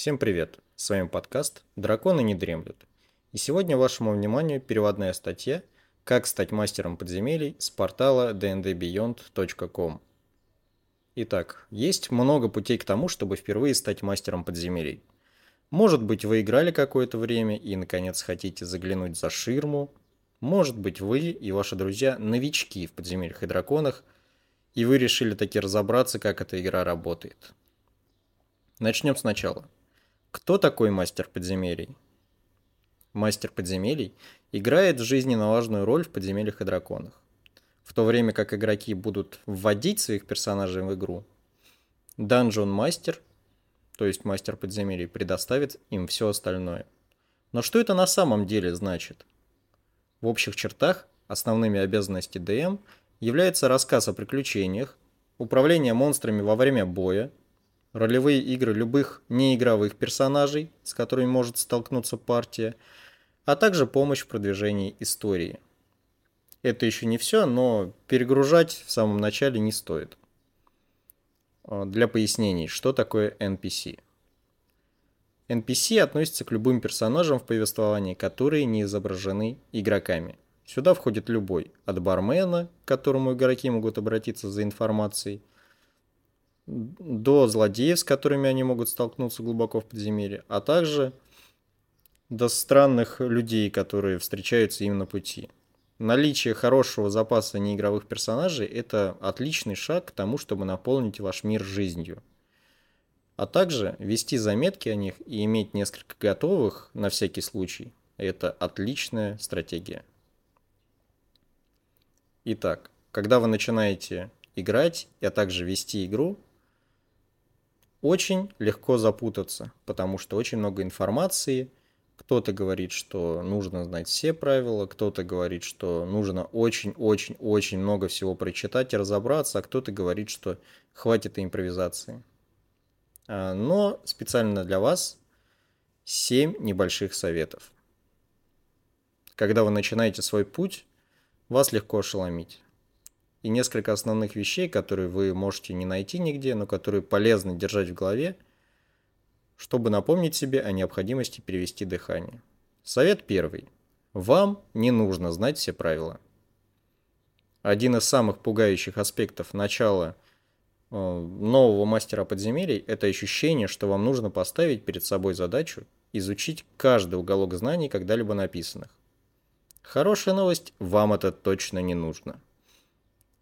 Всем привет! С вами подкаст «Драконы не дремлют». И сегодня вашему вниманию переводная статья «Как стать мастером подземелий» с портала dndbeyond.com. Итак, есть много путей к тому, чтобы впервые стать мастером подземелий. Может быть, вы играли какое-то время и, наконец, хотите заглянуть за ширму. Может быть, вы и ваши друзья новички в подземельях и драконах, и вы решили таки разобраться, как эта игра работает. Начнем сначала. Кто такой мастер подземелий? Мастер подземелий играет жизненно важную роль в подземельях и драконах. В то время как игроки будут вводить своих персонажей в игру, Dungeon мастер, то есть мастер подземелий, предоставит им все остальное. Но что это на самом деле значит? В общих чертах основными обязанностями ДМ является рассказ о приключениях, управление монстрами во время боя, ролевые игры любых неигровых персонажей, с которыми может столкнуться партия, а также помощь в продвижении истории. Это еще не все, но перегружать в самом начале не стоит. А, для пояснений, что такое NPC? NPC относится к любым персонажам в повествовании, которые не изображены игроками. Сюда входит любой, от бармена, к которому игроки могут обратиться за информацией, до злодеев, с которыми они могут столкнуться глубоко в подземелье, а также до странных людей, которые встречаются им на пути. Наличие хорошего запаса неигровых персонажей – это отличный шаг к тому, чтобы наполнить ваш мир жизнью. А также вести заметки о них и иметь несколько готовых на всякий случай – это отличная стратегия. Итак, когда вы начинаете играть, а также вести игру, очень легко запутаться, потому что очень много информации. Кто-то говорит, что нужно знать все правила, кто-то говорит, что нужно очень-очень-очень много всего прочитать и разобраться, а кто-то говорит, что хватит импровизации. А, но специально для вас 7 небольших советов. Когда вы начинаете свой путь, вас легко ошеломить и несколько основных вещей, которые вы можете не найти нигде, но которые полезно держать в голове, чтобы напомнить себе о необходимости перевести дыхание. Совет первый. Вам не нужно знать все правила. Один из самых пугающих аспектов начала э, нового мастера подземелий – это ощущение, что вам нужно поставить перед собой задачу изучить каждый уголок знаний, когда-либо написанных. Хорошая новость – вам это точно не нужно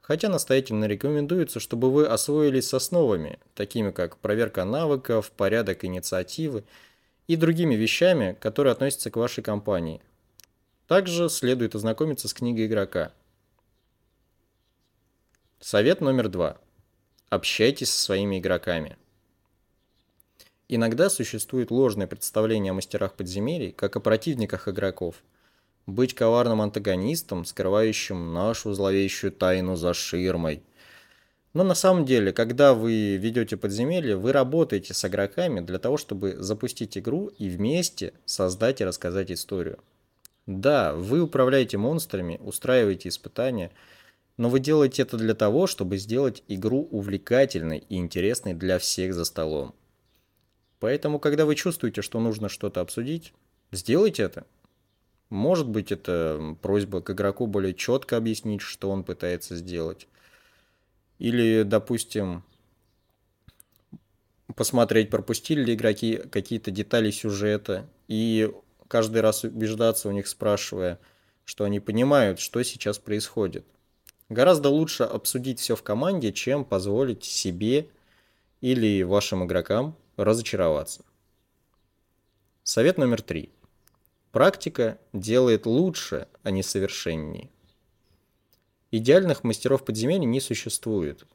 хотя настоятельно рекомендуется, чтобы вы освоились с основами, такими как проверка навыков, порядок инициативы и другими вещами, которые относятся к вашей компании. Также следует ознакомиться с книгой игрока. Совет номер два. Общайтесь со своими игроками. Иногда существует ложное представление о мастерах подземелий, как о противниках игроков – быть коварным антагонистом, скрывающим нашу зловещую тайну за ширмой. Но на самом деле, когда вы ведете подземелье, вы работаете с игроками для того, чтобы запустить игру и вместе создать и рассказать историю. Да, вы управляете монстрами, устраиваете испытания, но вы делаете это для того, чтобы сделать игру увлекательной и интересной для всех за столом. Поэтому, когда вы чувствуете, что нужно что-то обсудить, сделайте это. Может быть, это просьба к игроку более четко объяснить, что он пытается сделать. Или, допустим, посмотреть, пропустили ли игроки какие-то детали сюжета, и каждый раз убеждаться у них, спрашивая, что они понимают, что сейчас происходит. Гораздо лучше обсудить все в команде, чем позволить себе или вашим игрокам разочароваться. Совет номер три. Практика делает лучше, а не совершеннее. Идеальных мастеров подземелья не существует.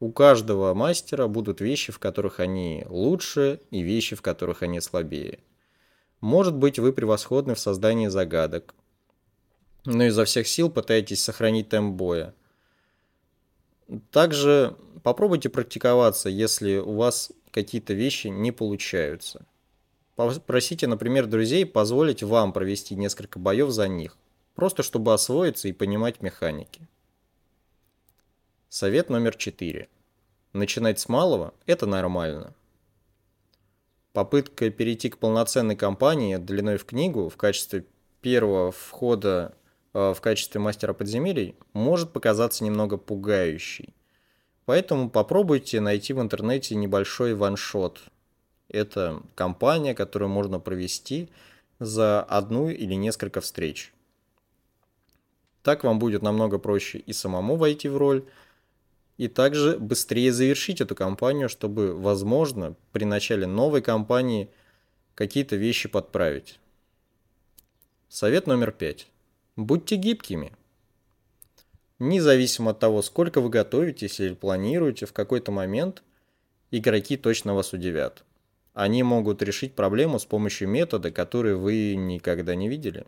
У каждого мастера будут вещи, в которых они лучше, и вещи, в которых они слабее. Может быть, вы превосходны в создании загадок, но изо всех сил пытаетесь сохранить темп боя. Также попробуйте практиковаться, если у вас какие-то вещи не получаются. Попросите, например, друзей позволить вам провести несколько боев за них, просто чтобы освоиться и понимать механики. Совет номер 4. Начинать с малого – это нормально. Попытка перейти к полноценной компании длиной в книгу в качестве первого входа э, в качестве мастера подземелий может показаться немного пугающей. Поэтому попробуйте найти в интернете небольшой ваншот. Это компания, которую можно провести за одну или несколько встреч. Так вам будет намного проще и самому войти в роль, и также быстрее завершить эту кампанию, чтобы, возможно, при начале новой кампании какие-то вещи подправить. Совет номер пять. Будьте гибкими. Независимо от того, сколько вы готовитесь или планируете, в какой-то момент игроки точно вас удивят. Они могут решить проблему с помощью метода, который вы никогда не видели.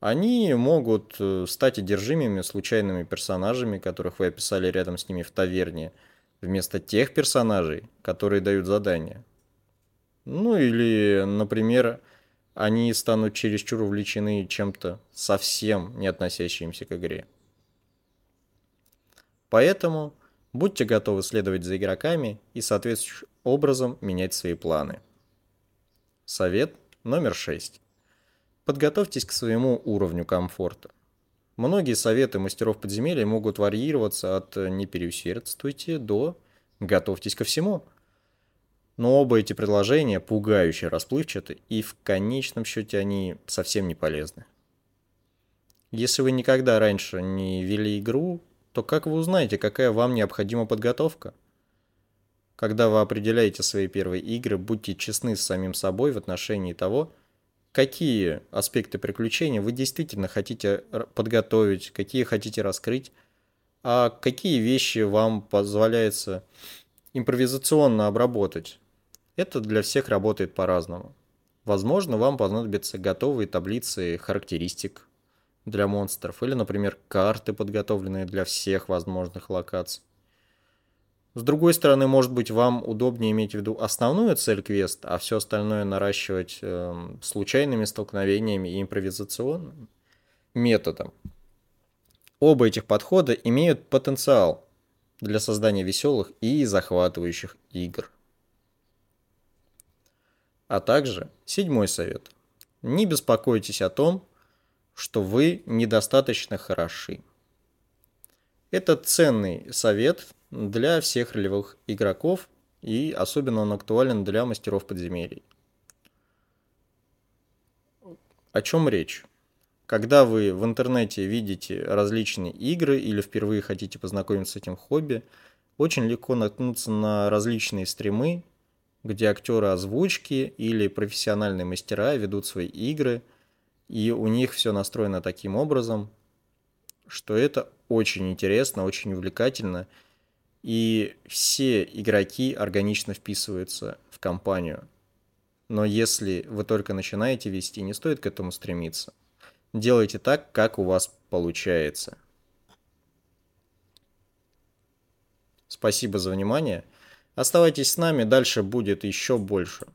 Они могут э, стать одержимыми случайными персонажами, которых вы описали рядом с ними в таверне, вместо тех персонажей, которые дают задания. Ну или, например, они станут чересчур увлечены чем-то совсем не относящимся к игре. Поэтому будьте готовы следовать за игроками и соответствующим образом менять свои планы. Совет номер 6. Подготовьтесь к своему уровню комфорта. Многие советы мастеров подземелья могут варьироваться от «не переусердствуйте» до «готовьтесь ко всему». Но оба эти предложения пугающе расплывчаты, и в конечном счете они совсем не полезны. Если вы никогда раньше не вели игру, то как вы узнаете, какая вам необходима подготовка? Когда вы определяете свои первые игры, будьте честны с самим собой в отношении того, какие аспекты приключения вы действительно хотите подготовить, какие хотите раскрыть, а какие вещи вам позволяется импровизационно обработать. Это для всех работает по-разному. Возможно, вам понадобятся готовые таблицы характеристик для монстров, или, например, карты, подготовленные для всех возможных локаций. С другой стороны, может быть, вам удобнее иметь в виду основную цель квеста, а все остальное наращивать э, случайными столкновениями и импровизационным методом. Оба этих подхода имеют потенциал для создания веселых и захватывающих игр. А также седьмой совет. Не беспокойтесь о том, что вы недостаточно хороши. Это ценный совет для всех ролевых игроков, и особенно он актуален для мастеров подземелий. О чем речь? Когда вы в интернете видите различные игры или впервые хотите познакомиться с этим хобби, очень легко наткнуться на различные стримы, где актеры озвучки или профессиональные мастера ведут свои игры, и у них все настроено таким образом, что это очень интересно, очень увлекательно – и все игроки органично вписываются в компанию. Но если вы только начинаете вести, не стоит к этому стремиться. Делайте так, как у вас получается. Спасибо за внимание. Оставайтесь с нами, дальше будет еще больше.